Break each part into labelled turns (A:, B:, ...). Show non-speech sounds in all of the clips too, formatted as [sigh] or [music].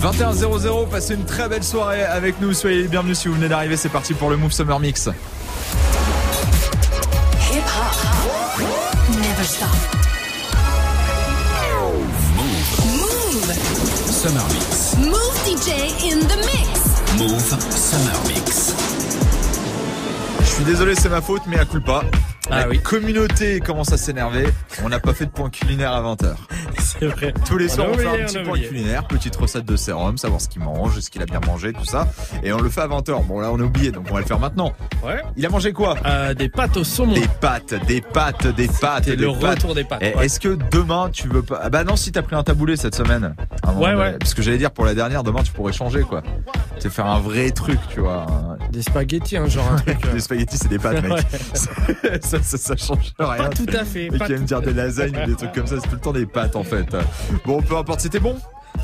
A: 21-0-0, passez une très belle soirée avec nous. Soyez les bienvenus si vous venez d'arriver. C'est parti pour le Move Summer Mix.
B: Hip hop never stop. Move.
C: Summer Mix.
B: Move DJ in the mix.
C: Move Summer Mix.
A: Je suis désolé, c'est ma faute, mais à coup pas.
D: Ah
A: La
D: oui.
A: communauté commence à s'énerver. On n'a pas fait de point culinaire à 20h. [laughs]
D: C'est vrai.
A: Tous les soirs, on fait un petit point culinaire, petite recette de sérum, savoir ce qu'il mange, ce qu'il a bien mangé, tout ça. Et on le fait à 20h. Bon, là, on a oublié, donc on va le faire maintenant.
D: Ouais.
A: Il a mangé quoi?
D: Euh, des pâtes au saumon.
A: Des pâtes, des pâtes, des pâtes,
D: C'est
A: des
D: le
A: pâtes.
D: retour des pâtes.
A: Et
D: ouais.
A: Est-ce que demain tu veux pas? Ah bah non, si t'as pris un taboulé cette semaine.
D: Ouais, ouais.
A: Parce que j'allais dire pour la dernière, demain tu pourrais changer quoi. C'est faire un vrai truc, tu vois.
D: Des spaghettis, hein, genre un truc. euh, [laughs]
A: Les spaghettis c'est des pâtes, mec. [laughs] Ça, [laughs] ça, ça change rien.
D: Pas tout à fait.
A: Et qui aime dire des lasagnes ou des trucs comme ça, c'est tout le temps des pâtes en fait. Bon, peu importe, c'était bon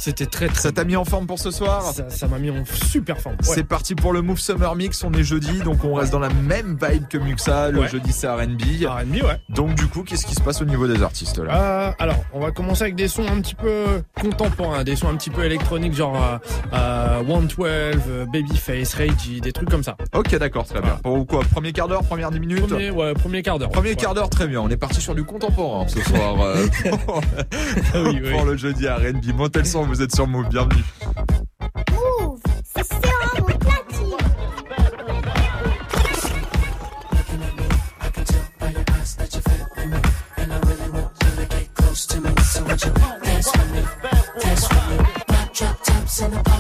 D: C'était très très.
A: Ça t'a mis en forme pour ce soir
D: Ça m'a mis en super forme. Ouais.
A: C'est parti pour le Move Summer Mix, on est jeudi, donc on reste dans la même vibe que Muxa, le
D: Ouais.
A: jeudi c'est R&B.
D: R&B, ouais.
A: Donc du coup, qu'est-ce qui se passe au niveau des artistes là
D: Euh, alors, on va commencer avec des sons un petit peu contemporains, des sons un petit peu électroniques, genre euh, euh, 112, euh, Babyface, Reggie, des trucs comme ça.
A: Ok, d'accord, très bien. Pour quoi Premier quart d'heure, première 10 minutes
D: Premier, ouais, premier quart d'heure.
A: Premier quart d'heure, très bien. On est parti sur du contemporain ce soir. euh, pour, [laughs] [laughs]
D: Oui, oui.
A: pour le jeudi R&B. Montez le son, vous êtes sur Move, bienvenue.
E: Dance with me, dance with me, drop tops in the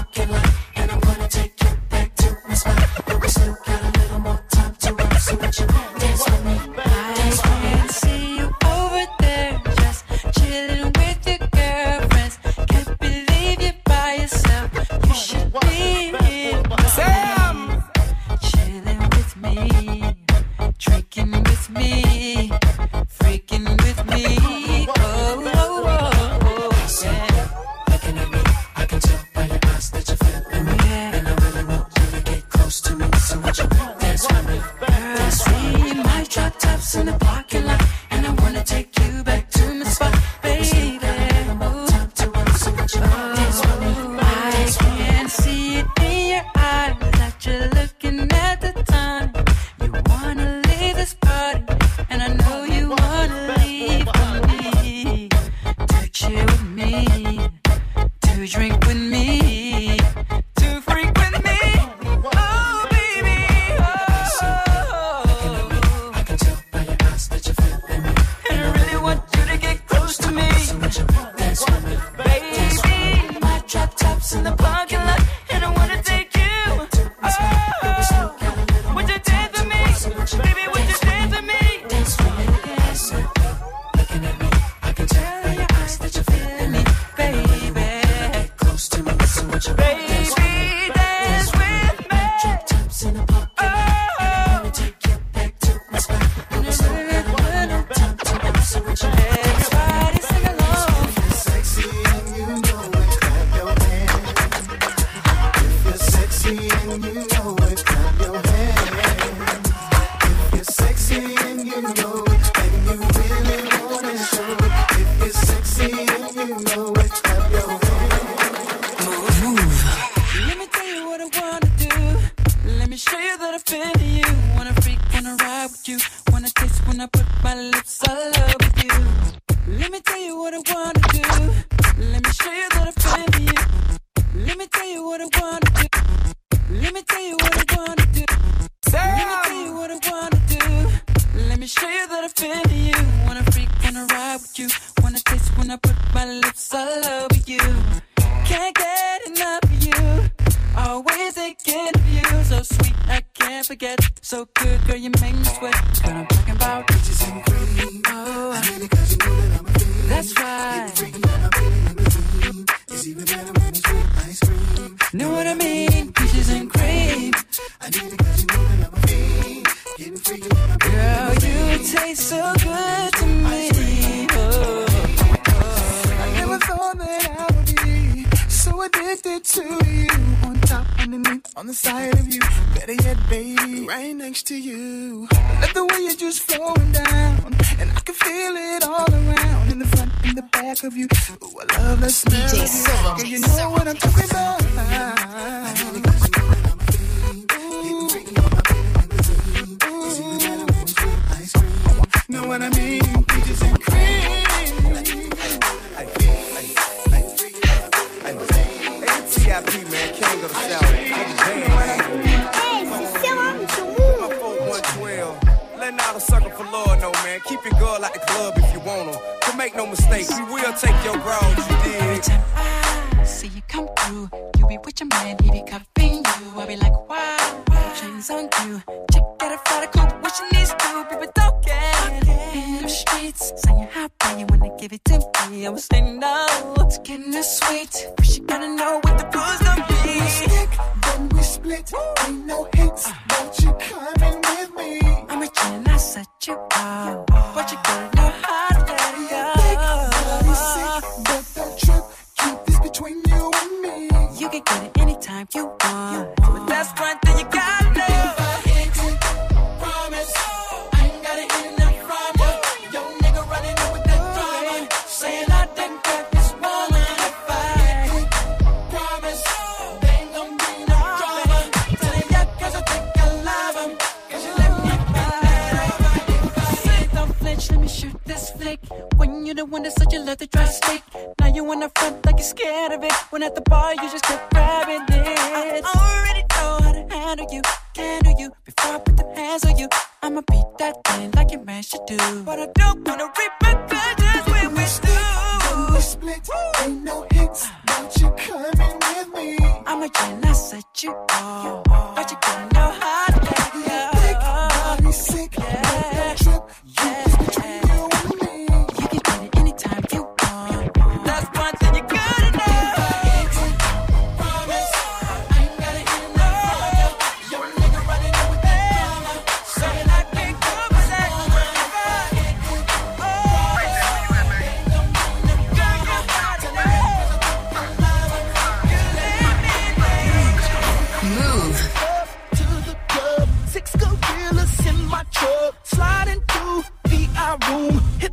E: with your
F: man,
E: he be cuffing you. I be like, wow, wow. chains on you. Check out a flight of coupe, what she needs to be with okay. In the streets, say you happy, you wanna give it to me. I was saying no, it's getting sweet, but she gotta know what the rules gonna be.
G: We stick, then we split, ain't no hate. be
E: scared of it. When at the bar, you just kept grabbing it. I already know how to handle you, handle you. Before I put the hands on you, I'ma beat that thing like a man should do. But I don't wanna reap my just
G: when we
E: do.
G: Split, ain't no hits, but you coming with me.
E: I'ma chill, I set you off.
G: In my truck, sliding through the room.
C: Hit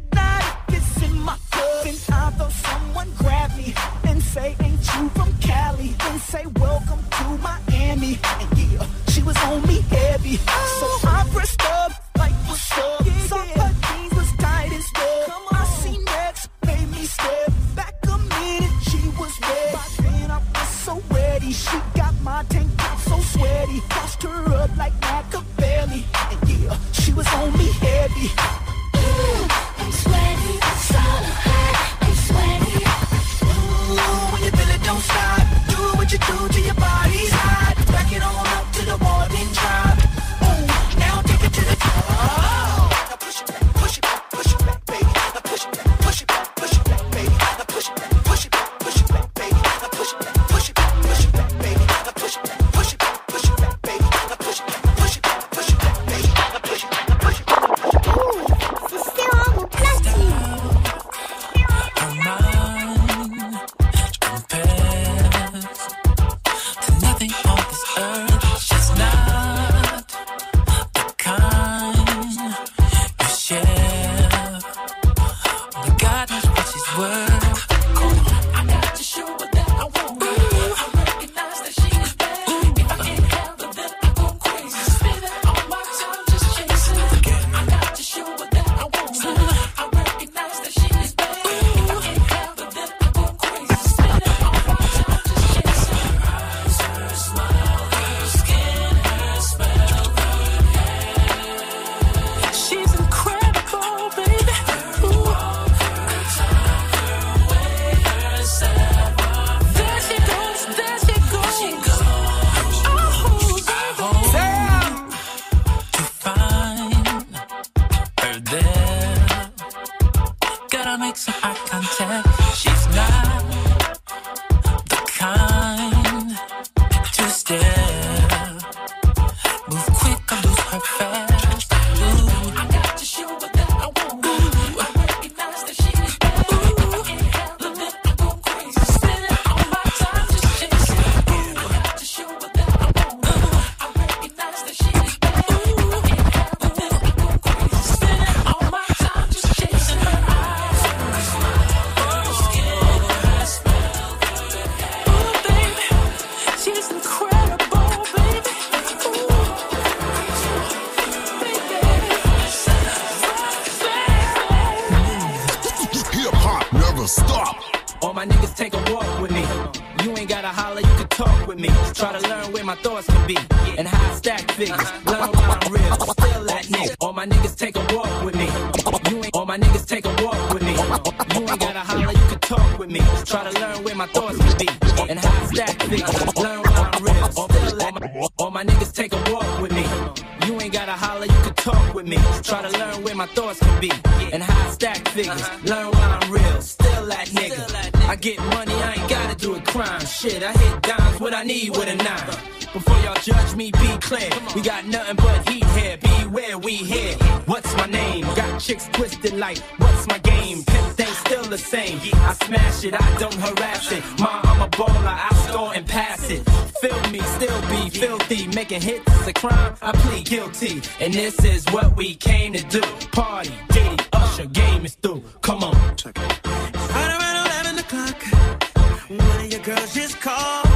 C: Making hits is a crime, I plead guilty. And this is what we came to do. Party, Diddy, Usher, game is through. Come on.
H: Right around 11 o'clock, one of your girls just called.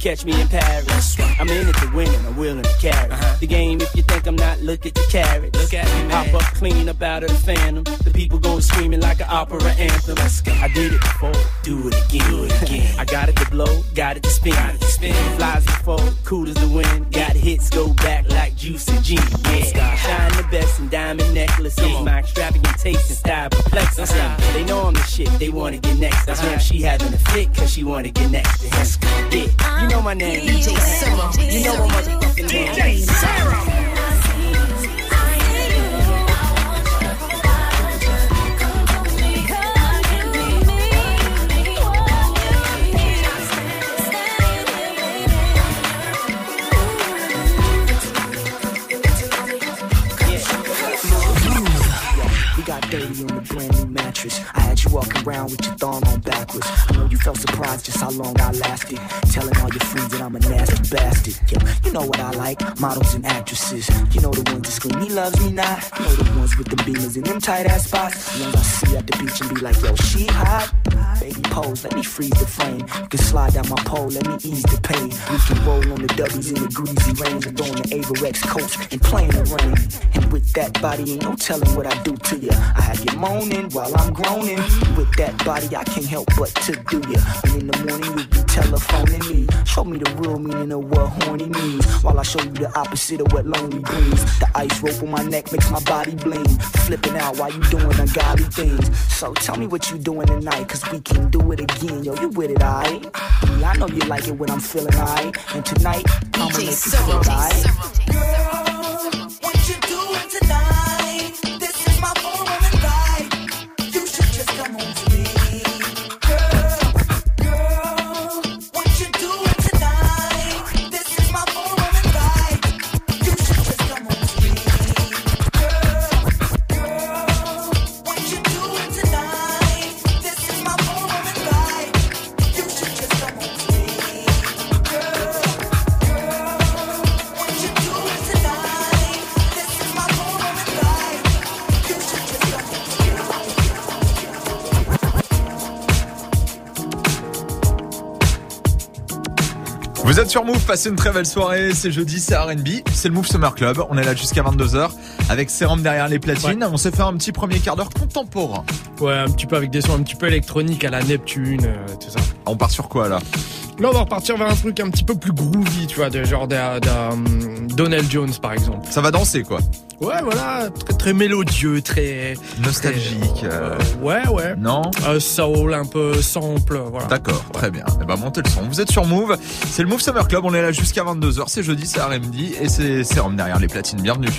C: Catch me carry. The game, if you think I'm not, look at the carrots. Look at me, Hop up clean up out of the phantom. The people going screaming like an opera anthem. I did it before, do it again. Do it again. [laughs] I got it to blow, got it to spin. Got it to spin. Flies before, cool as the wind. Got hits, go back like juice and gin. Yeah, shine the best in diamond necklaces. My extravagant taste and style perplexes them. Uh-huh. Uh-huh. They know I'm the shit, they wanna get next. That's why she having a fit, cause she wanna get next to him. Yeah, you know my name. DJ Sarah. You know name. DJ
I: got dirty on the brand new mattress. I had you walking around with your thong on backwards. I know you felt surprised just how long I lasted. Telling all your friends that I'm a nasty bastard. Yeah, you know what I like, models and actresses. You know the ones that scream, he loves me not. You know the ones with the beamers and them tight ass spots. The ones I see at the beach and be like, yo, she hot. Baby pose, let me freeze the frame. You can slide down my pole, let me ease the pain. We can roll on the W's in the greasy rains and throwing the Avirex coats and playing the rain. And with that body, ain't no telling what I do to you. I have you moaning while I'm groaning. With that body, I can't help but to do you. And in the morning, you'll be telephoning me. Show me the real meaning of what horny means. While I show you the opposite of what lonely brings. The ice rope on my neck makes my body bling. Flipping out while you doing ungodly things. So tell me what you doing tonight, cause we can do it again. Yo, you with it, alright? Yeah, I know you like it when I'm feeling alright. And tonight, I'ma make you feel alright.
A: Passez une très belle soirée. C'est jeudi, c'est R&B, c'est le Move Summer Club. On est là jusqu'à 22h avec Serum derrière les platines. On s'est fait un petit premier quart d'heure contemporain.
D: Ouais, un petit peu avec des sons un petit peu électroniques à la Neptune, euh, tout ça.
A: On part sur quoi là
D: Là, on va repartir vers un truc un petit peu plus groovy, tu vois, de genre d'un Donald Jones, par exemple.
A: Ça va danser quoi
D: Ouais, voilà, très, très mélodieux, très...
A: Nostalgique. euh,
D: Ouais, ouais.
A: Non
D: Euh, soul, un peu sample, voilà.
A: D'accord, très bien. Eh ben, montez le son. Vous êtes sur Move. C'est le Move Summer Club. On est là jusqu'à 22h. C'est jeudi, c'est R&B et c'est Serum derrière les platines. Bienvenue.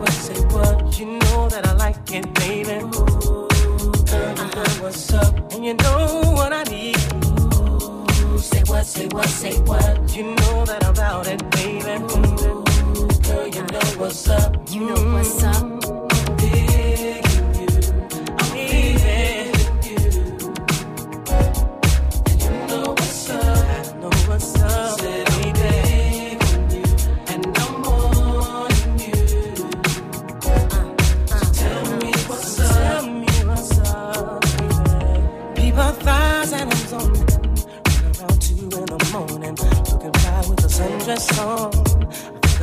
J: What, say what. You know that I like it, baby. Ooh, girl, you know what's up, and you know what I need. Say what, say what, say what. You know that I'm about it, baby. Ooh, girl, you know what's up.
K: You know what's up.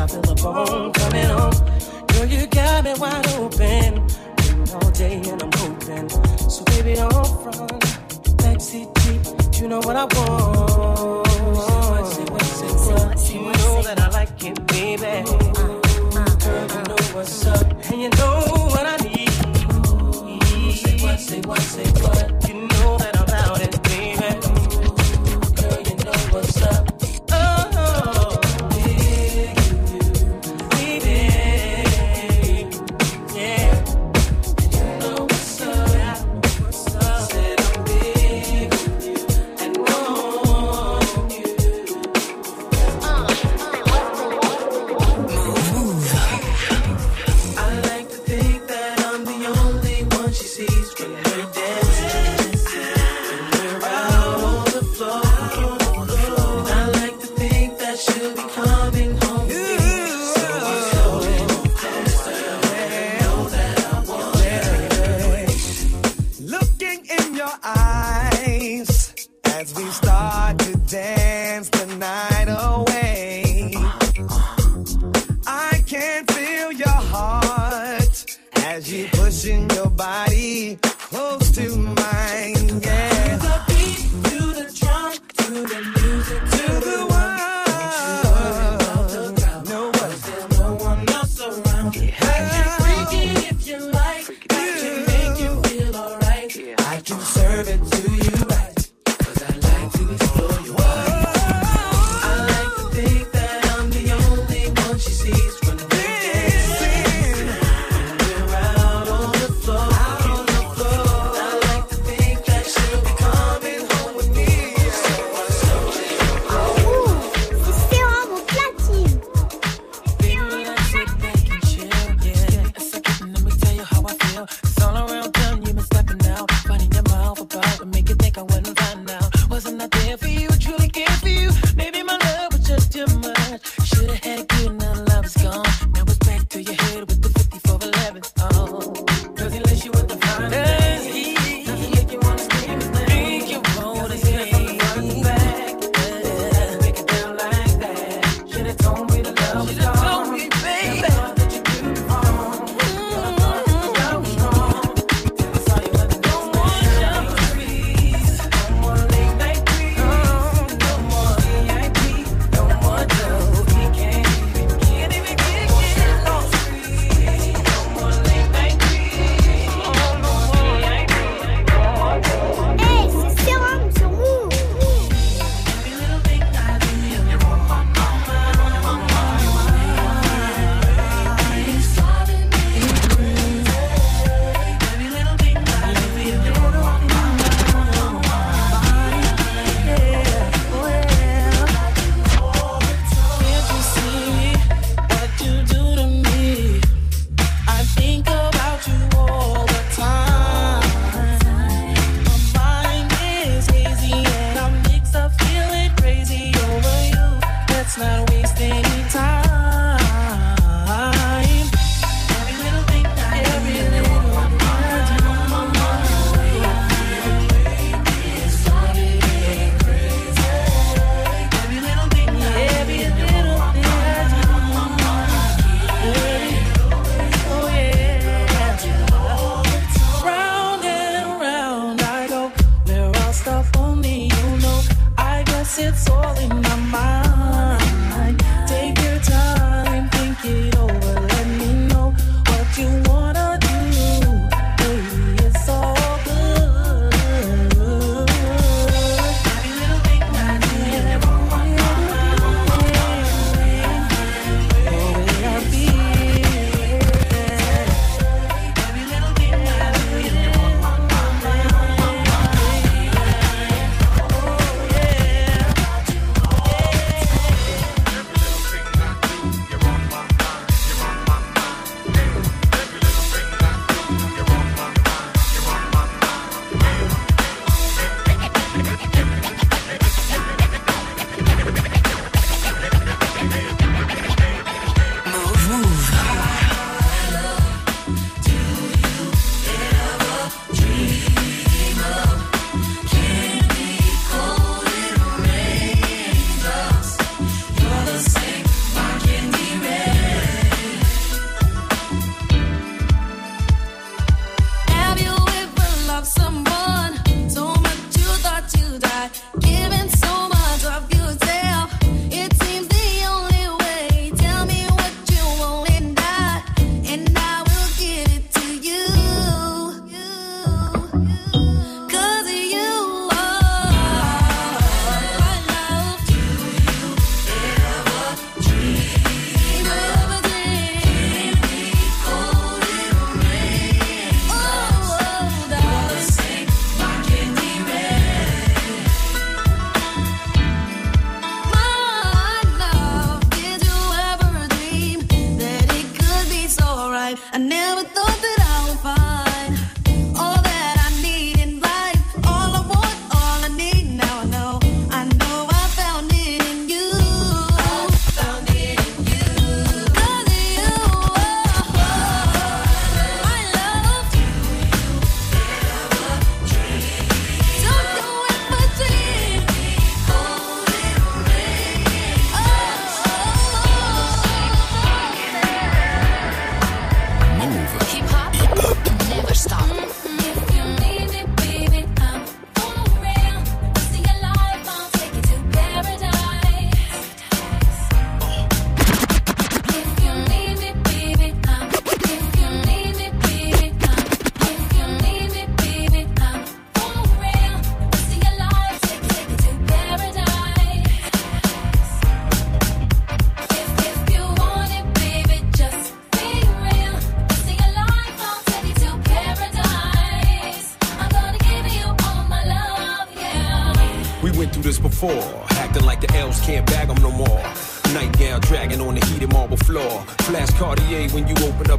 J: I. Girl, you got me wide open. All day and I'm. So baby, don't front. Deep, you know what I want. You know that I like it, baby. Girl, you know what's up, and you know what I need. Say what, say what, say what.
H: As we start to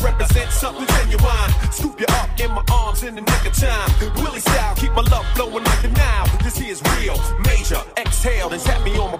L: represent something genuine. Scoop you up in my arms in the nick of time. Willie style, keep my love flowing like a Nile. This here's real, major. Exhale and tap me on
M: my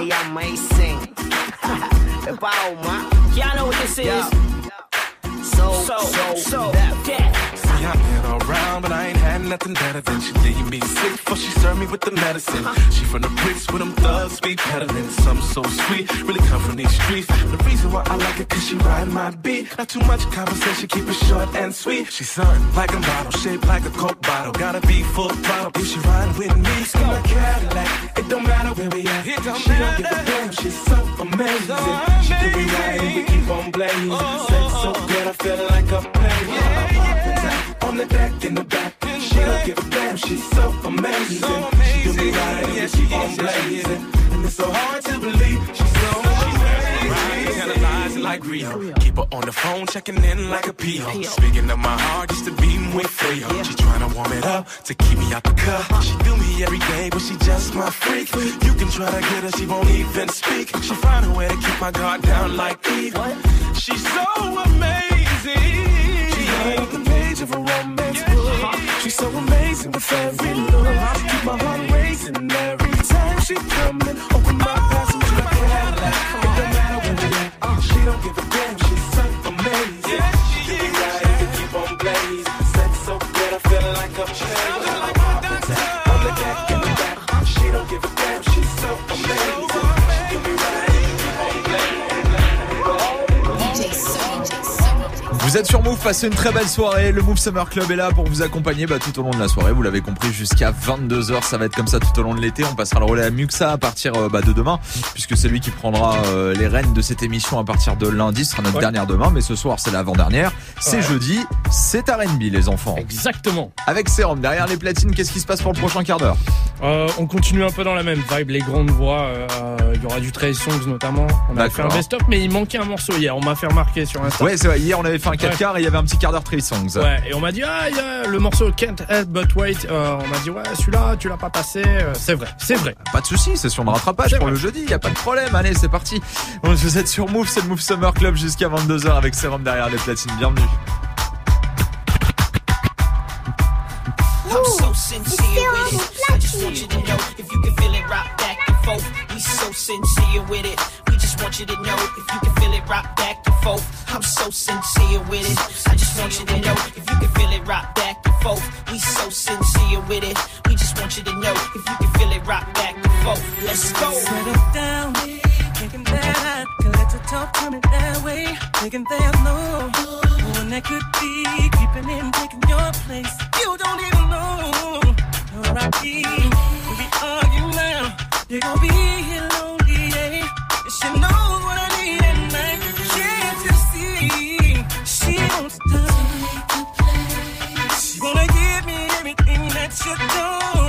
N: They amazing. [laughs] Que pao, ma.
O: Y'all know what this is.
N: So,
O: So,
N: so,
O: so,
N: that.
O: that.
P: Been around, but I ain't had nothing better than she leave me sick before she serve me with the medicine. She from the bricks with them thugs be peddling. Something so sweet, really come from these streets. The reason why I like it, cause she ride my beat. Not too much conversation, keep it short and sweet. She's something like a bottle, shaped like a Coke bottle. Gotta be full throttle if she ride with me. My Cadillac, it don't matter where we at. It don't she don't give a damn, she's so amazing. She do me right and we keep on blazing. Sex so good, I feel like a player. On the deck, in the back, she don't give a damn, she's so amazing. She do me right and we keep on blazing. And it's so hard to believe she's so amazing. Analyzing like Rio. Keep her on the phone, checking in like a PO. Speaking of my heart, used to be with Frio. She tryna warm it up to keep me out the cup. She do me every day, but she just my freak. You can try to get her, she won't even speak. She find a way to keep my guard down like Eve. She's so amazing. The of a romance book. She's so amazing with every look. Keep my heart racing every time she come in. Open my passenger Cadillac. It don't matter where we at. She don't give a
A: Vous êtes sur Move, passez une très belle soirée. Le Move Summer Club est là pour vous accompagner bah, tout au long de la soirée. Vous l'avez compris, jusqu'à 22h. Ça va être comme ça tout au long de l'été. On passera le relais à Muxa à partir euh, bah, de demain, puisque c'est lui qui prendra euh, les rênes de cette émission à partir de lundi. Ce sera notre
D: Ouais.
A: dernière demain, mais ce soir c'est l'avant-dernière. C'est
D: Ouais.
A: jeudi, c'est R&B les enfants.
D: Exactement.
A: Avec Sérum, derrière les platines, qu'est-ce qui se passe pour le prochain quart d'heure?
D: Euh, on continue un peu dans la même vibe, les grandes voix. euh, Il y aura du Trey Songs notamment. On a fait un best-up, mais il manquait un morceau hier. On m'a fait remarquer sur Insta.
A: Ouais, c'est vrai. Hier, on avait fait un 4
D: Ouais.
A: quarts et il y avait un petit quart d'heure Trey Songs.
D: Ouais, et on m'a dit, ah, il y a le morceau Can't Help But Wait. Euh, on m'a dit, ouais, celui-là, tu l'as pas passé. C'est vrai, c'est vrai.
A: Pas de soucis, session de rattrapage
D: C'est
A: pour
D: vrai.
A: le jeudi, y a pas de problème. Allez, c'est parti. Vous êtes sur Move, c'est le Move Summer Club jusqu'à 22h avec Sérum derrière les platines. Bienvenue.
O: And. We so sincere with it. We just want you to know if you can feel it rock back and forth. I'm so sincere with it. I just want you to know if you can feel it rock back and forth. We so sincere with it. We just want you to know if you can feel it rock back and forth. Let's go.
H: Settle down, thinking that I can let your talk coming that way. Thinking there's no one that could be creeping in, taking your place. You don't even know where I be. We argue you're gonna be here lonely, yeah. She knows what I need at night. Can't you see? She wants to She wanna give me everything that you don't.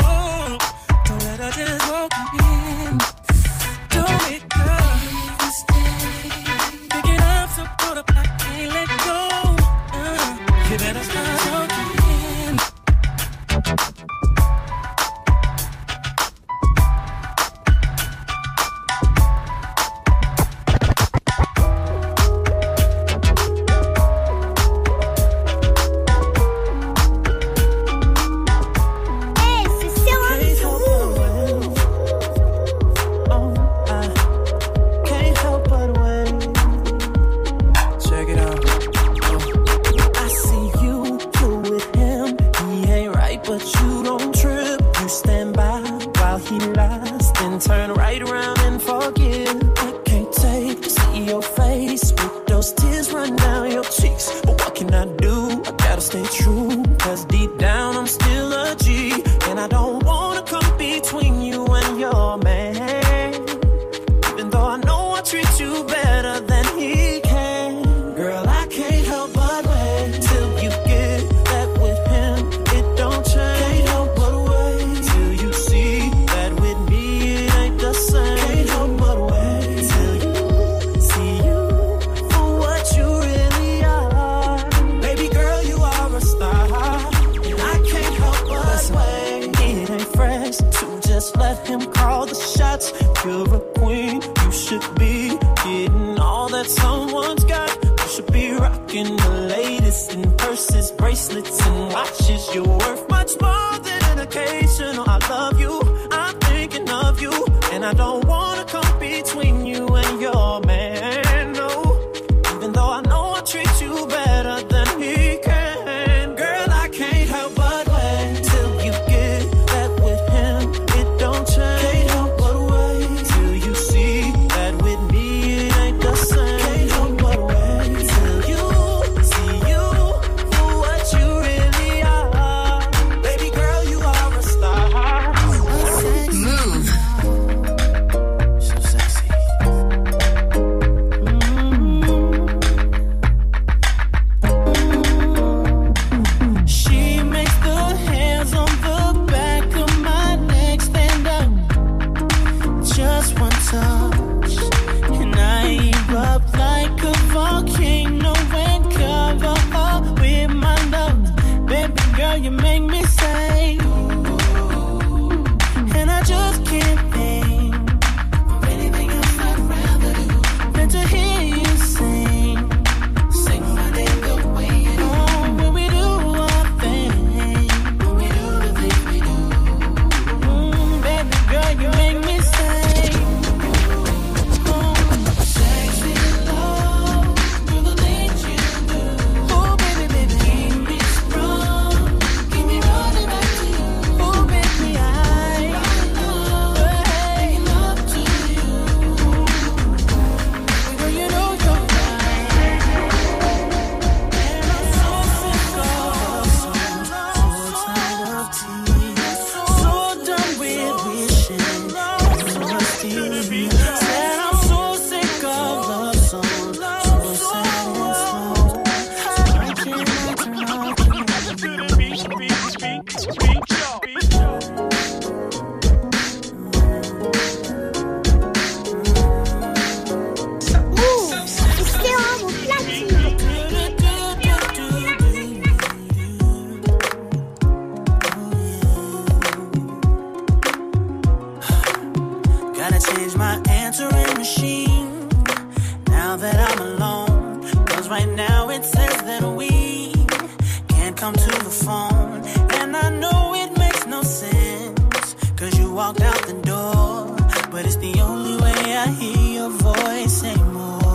H: walked out the door, but it's the only way I hear your voice anymore.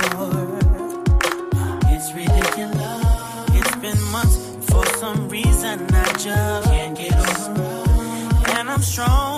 H: It's ridiculous. It's been months for some reason I just can't get over, and I'm strong.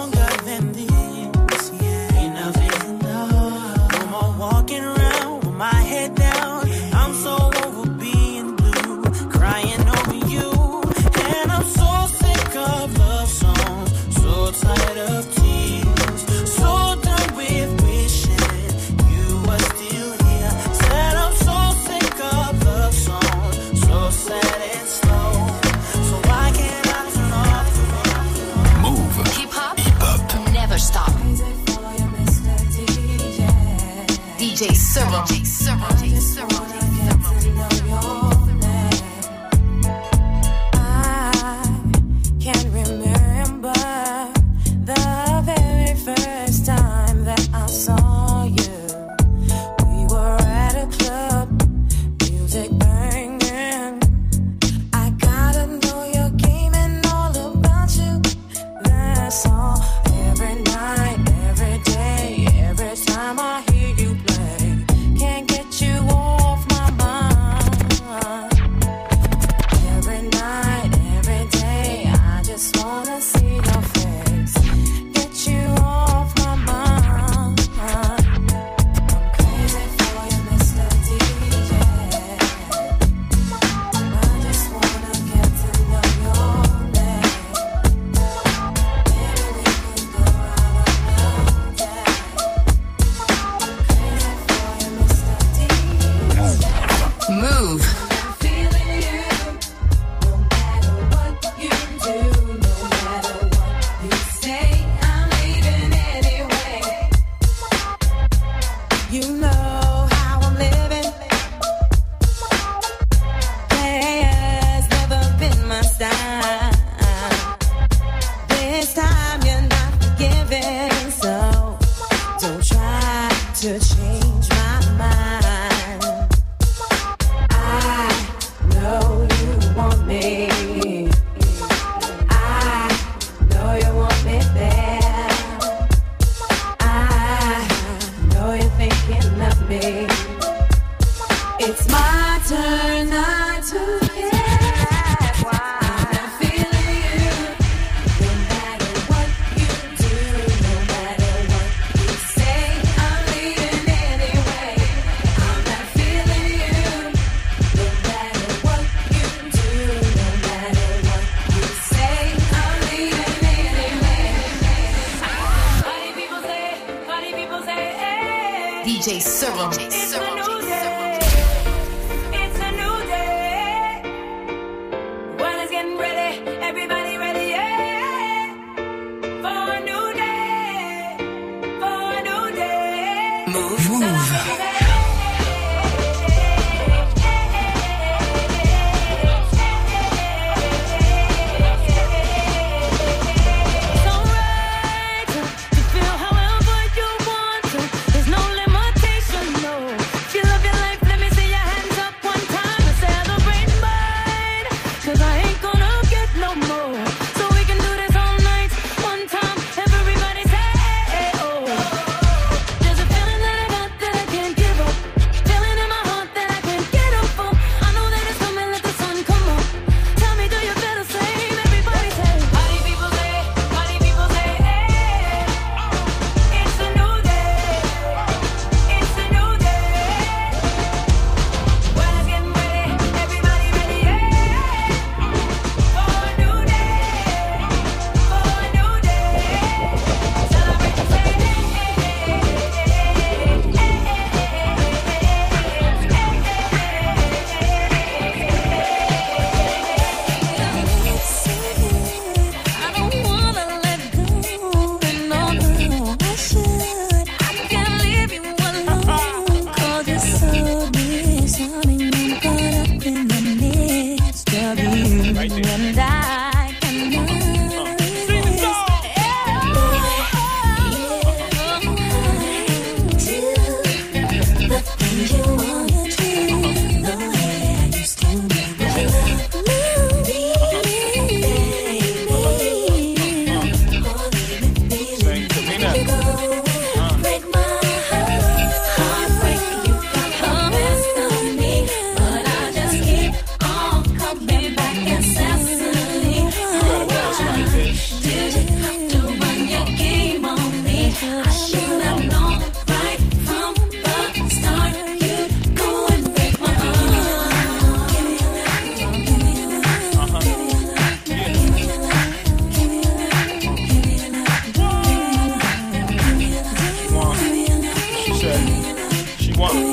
H: One.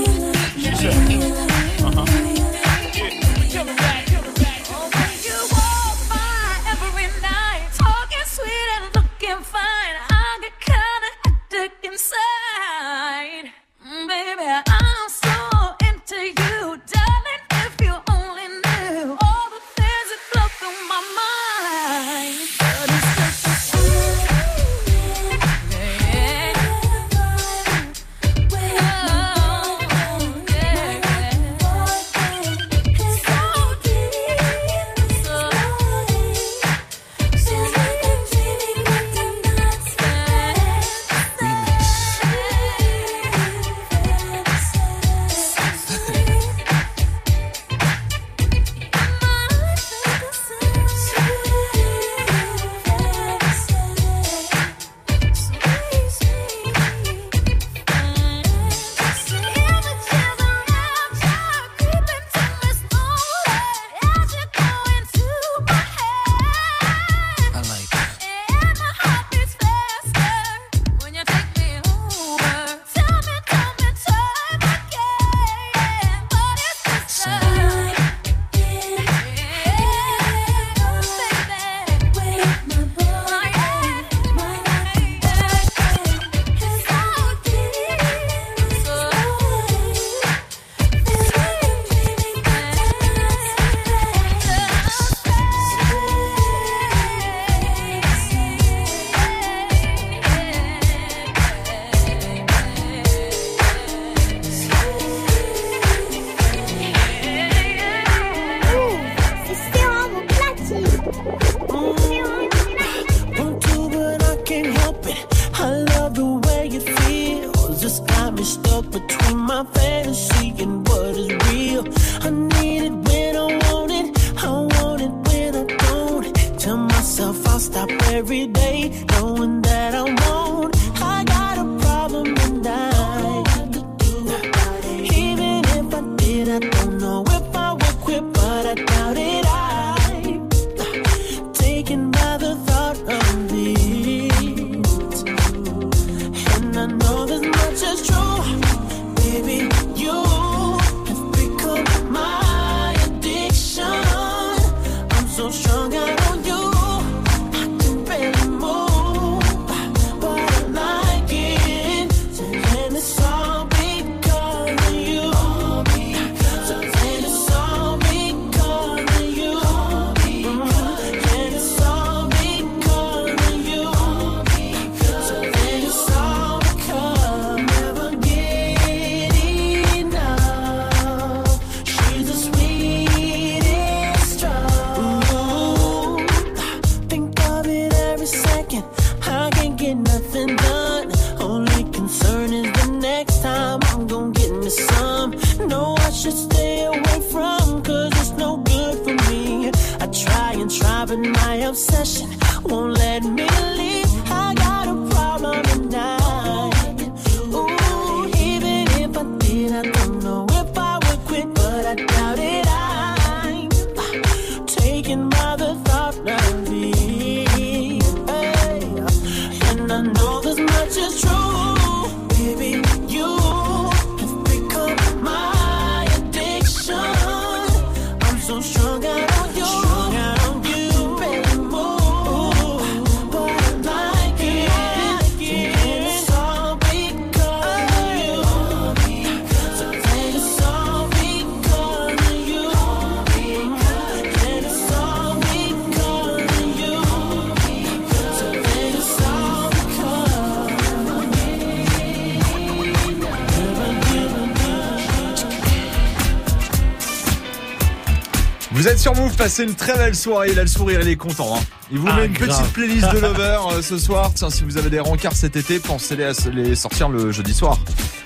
H: Sur Move, passez une très belle soirée. Il a le sourire, il est content. hein. Il vous
D: Ah,
H: met une
D: grave.
H: petite playlist de [laughs] Lover euh, ce soir. Tiens, si vous avez des rencarts cet été, pensez à les sortir le jeudi soir.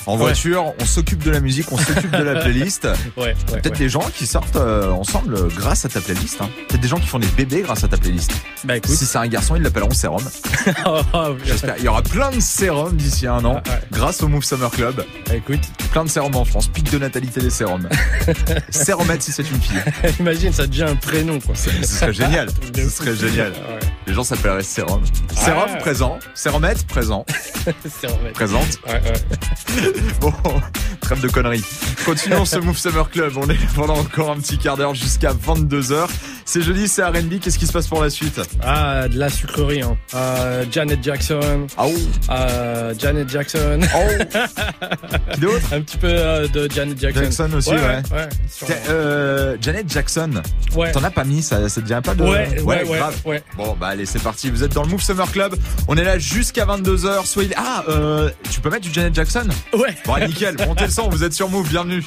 H: En
D: Ouais.
H: voiture, on s'occupe de la musique, on s'occupe de la [laughs] playlist.
D: Ouais, ouais,
H: Peut-être des gens qui sortent euh, ensemble euh, grâce à ta playlist. hein. Peut-être des gens qui font des bébés grâce à ta playlist.
D: Bah écoute.
H: Si c'est un garçon, ils l'appelleront Sérum. [laughs] J'espère. Il y aura plein de sérums d'ici un an grâce au Move Summer Club.
D: Bah, écoute.
H: Plein de sérums en France. Pic de natalité des sérums. [laughs] Sérumette si c'est une fille.
D: Imagine, ça devient un prénom, quoi.
H: Ce serait génial. Ce serait génial. Les gens s'appelleraient Sérum. Sérum présent. Sérumette présent. [laughs]
D: Sérum.
H: Présente.
D: Ouais, ouais. [laughs]
H: Bon, trêve de conneries. Continuons ce Move Summer Club. On est pendant encore un petit quart d'heure jusqu'à 22h. C'est jeudi, c'est R&B. Qu'est-ce qui se passe pour la suite?
D: Ah, de la sucrerie, hein. Euh, Janet Jackson.
H: Oh.
D: Euh, Janet Jackson.
H: Qui d'autre?
D: Un petit peu euh, de Janet Jackson.
H: Jackson aussi, ouais. euh, Janet Jackson.
D: Ouais.
H: T'en as pas mis, ça, ça te vient pas de.
D: Ouais, ouais, ouais,
H: grave.
D: ouais.
H: Bon, bah allez, c'est parti. Vous êtes dans le Move Summer Club. On est là jusqu'à 22h. Soyez. Ah, euh, tu peux mettre du Janet Jackson?
D: Ouais.
H: Bon, nickel. Montez Vous êtes sur Move. Bienvenue.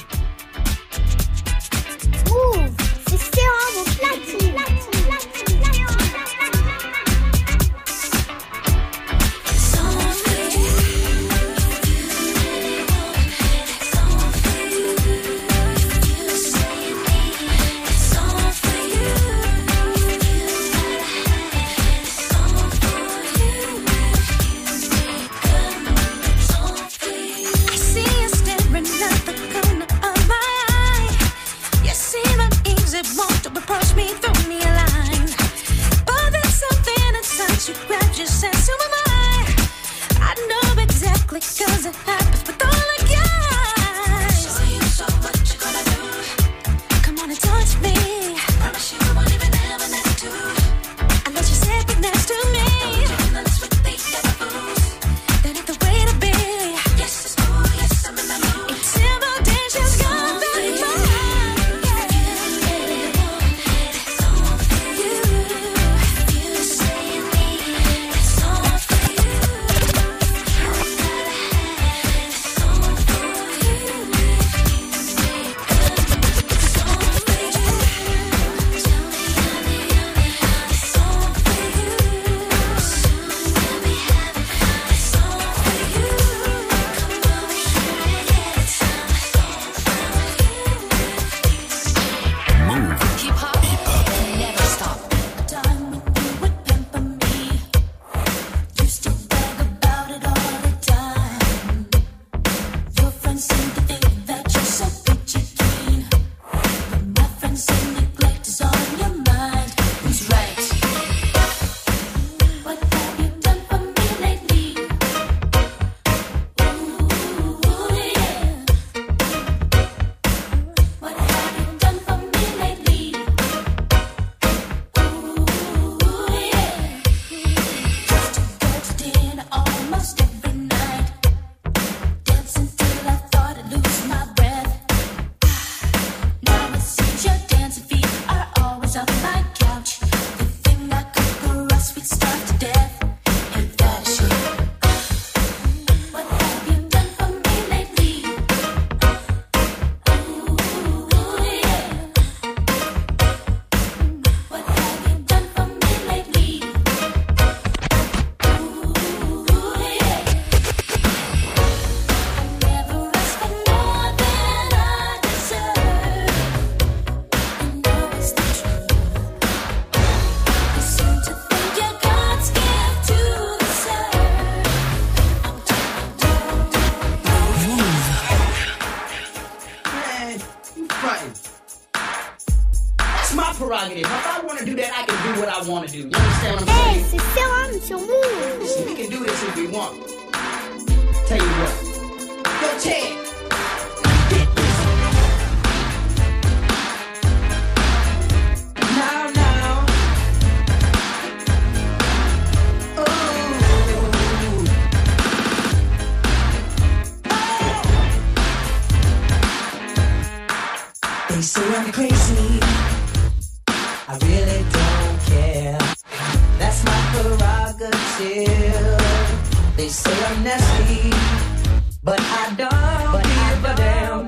Q: I
R: don't give a damn.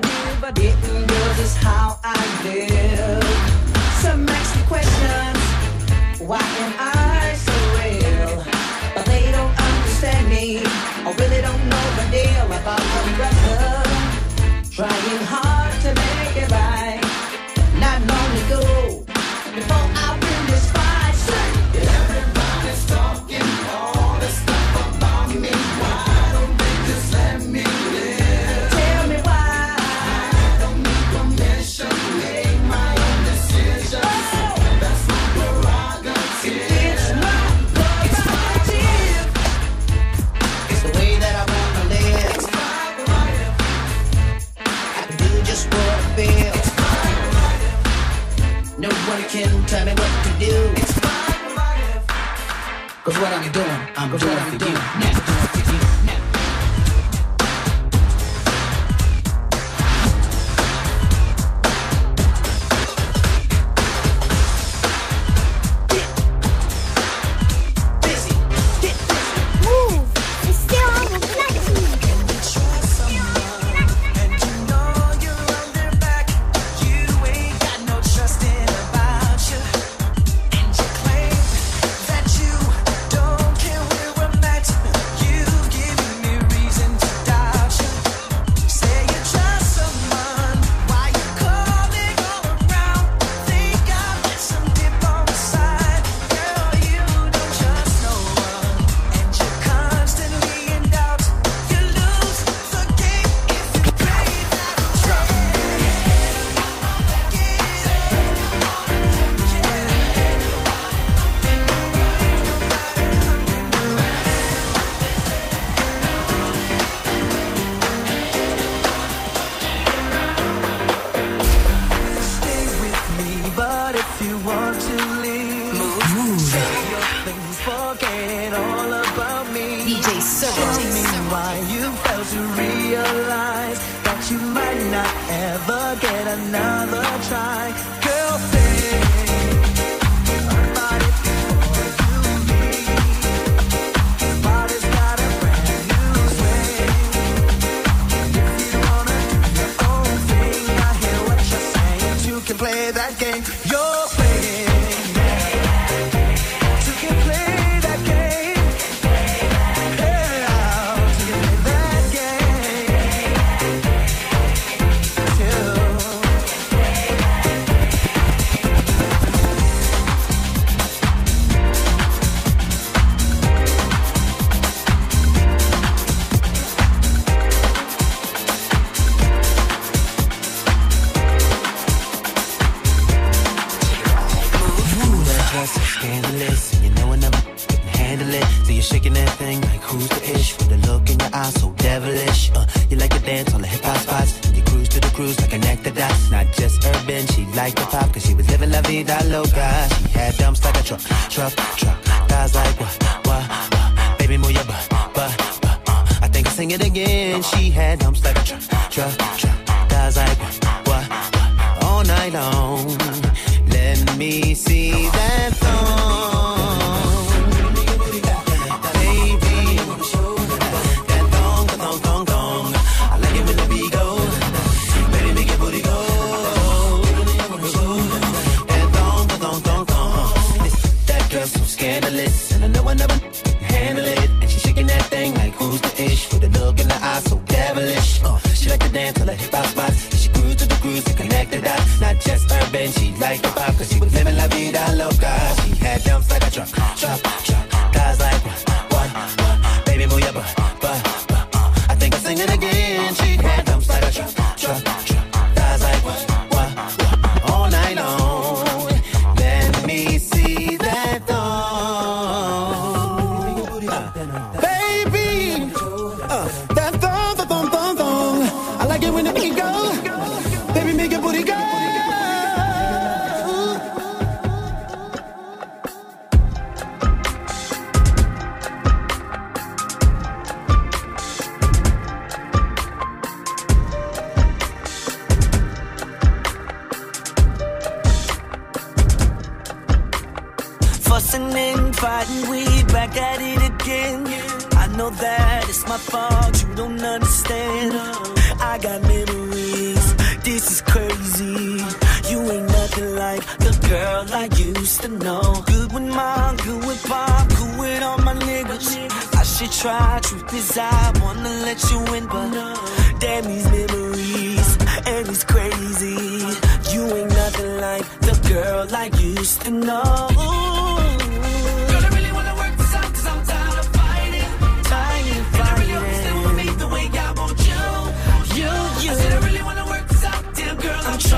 R: Getting girls is how I live. Some ask the questions. Why am I'm going to do next.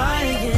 R: Trying.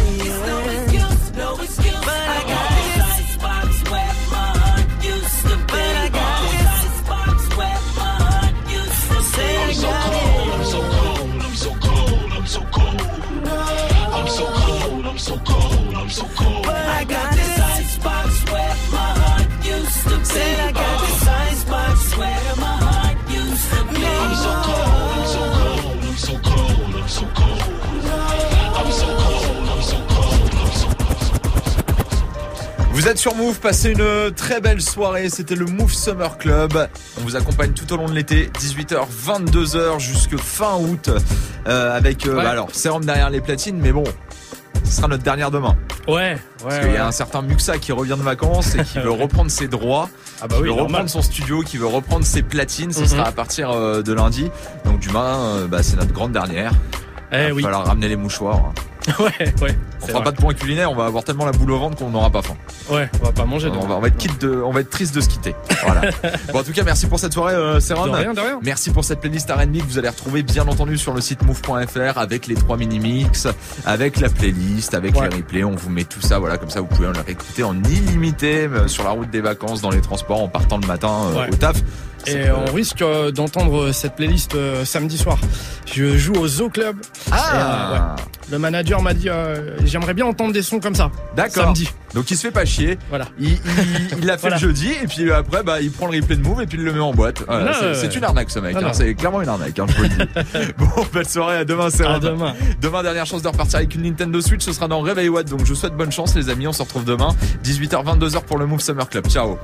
A: Êtes sur Move, passez une très belle soirée. C'était le Move Summer Club. On vous accompagne tout au long de l'été, 18h, 22h jusque fin août, euh, avec euh,
D: Ouais.
A: bah alors sérum derrière les platines, mais bon. Ce sera notre dernière demain.
D: Ouais, ouais.
A: Parce qu'il y a un certain Muxa qui revient de vacances et qui [laughs] veut reprendre ses droits,
D: Ah bah
A: qui
D: oui,
A: veut
D: normal.
A: reprendre son studio, qui veut reprendre ses platines. Ce
D: Mhm.
A: sera à partir euh, de lundi. Donc demain, euh, bah, c'est notre grande dernière.
D: Eh
A: Il
D: oui.
A: va falloir ramener les mouchoirs. [laughs]
D: Ouais, ouais.
A: On fera
D: vrai.
A: pas de point culinaire, on va avoir tellement la boule au ventre qu'on n'aura pas faim.
D: Ouais, on va pas manger.
A: On va, on va être quitte de, on va être triste de se quitter. Voilà. [laughs] bon, en tout cas, merci pour cette soirée, euh.
D: De rien, de rien.
A: Merci pour cette playlist R&B que vous allez retrouver bien entendu sur le site move.fr avec les trois mini mix, avec la playlist, avec
D: Ouais.
A: les replays. On vous met tout ça, voilà, comme ça vous pouvez le réécouter en illimité euh, sur la route des vacances, dans les transports, en partant le matin euh,
D: Ouais.
A: au taf.
D: Et
A: euh,
D: on risque euh, d'entendre cette playlist euh, samedi soir. Je joue au Zoo Club.
A: Ah
D: Et, euh, ouais. Le manager m'a dit euh, j'aimerais bien entendre des sons comme ça.
A: D'accord.
D: Samedi.
A: Donc il se fait pas chier.
D: Voilà.
A: Il, l'a [laughs] fait
D: Voilà.
A: le jeudi et puis après bah il prend le replay de Move et puis il le met en boîte. Voilà, c'est, une arnaque ce mec. Hein. C'est clairement une arnaque. Hein, je vous le dis. [laughs] bon belle soirée à demain. C'est
D: À demain.
A: Demain dernière chance de repartir avec une Nintendo Switch. Ce sera dans Réveil Watt. Donc je vous souhaite bonne chance les amis. On se retrouve demain 18h 22h pour le Move Summer Club. Ciao.